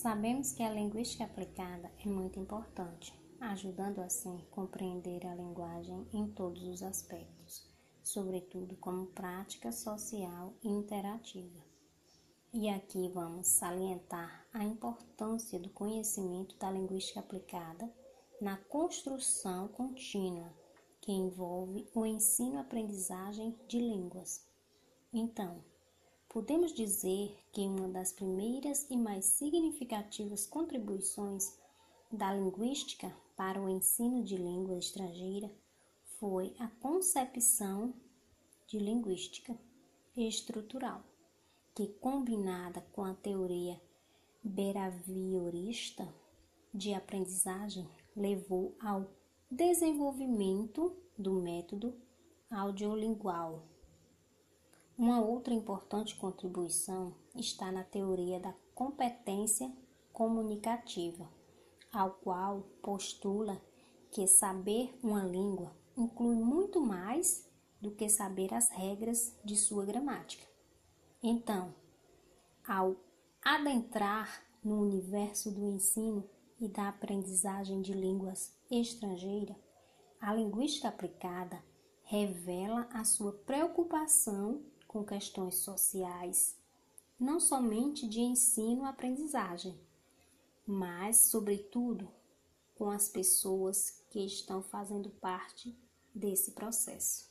Sabemos que a linguística aplicada é muito importante, ajudando assim a compreender a linguagem em todos os aspectos, sobretudo como prática social e interativa. E aqui vamos salientar a importância do conhecimento da linguística aplicada na construção contínua, que envolve o ensino-aprendizagem de línguas. Então, podemos dizer que uma das primeiras e mais significativas contribuições da linguística para o ensino de língua estrangeira foi a concepção de linguística estrutural que, combinada com a teoria behaviorista de aprendizagem, levou ao desenvolvimento do método audiolingual. Uma outra importante contribuição está na teoria da competência comunicativa, ao qual postula que saber uma língua inclui muito mais do que saber as regras de sua gramática. Então, ao adentrar no universo do ensino e da aprendizagem de línguas estrangeiras, a linguística aplicada revela a sua preocupação com questões sociais, não somente de ensino-aprendizagem, mas, sobretudo, com as pessoas que estão fazendo parte desse processo.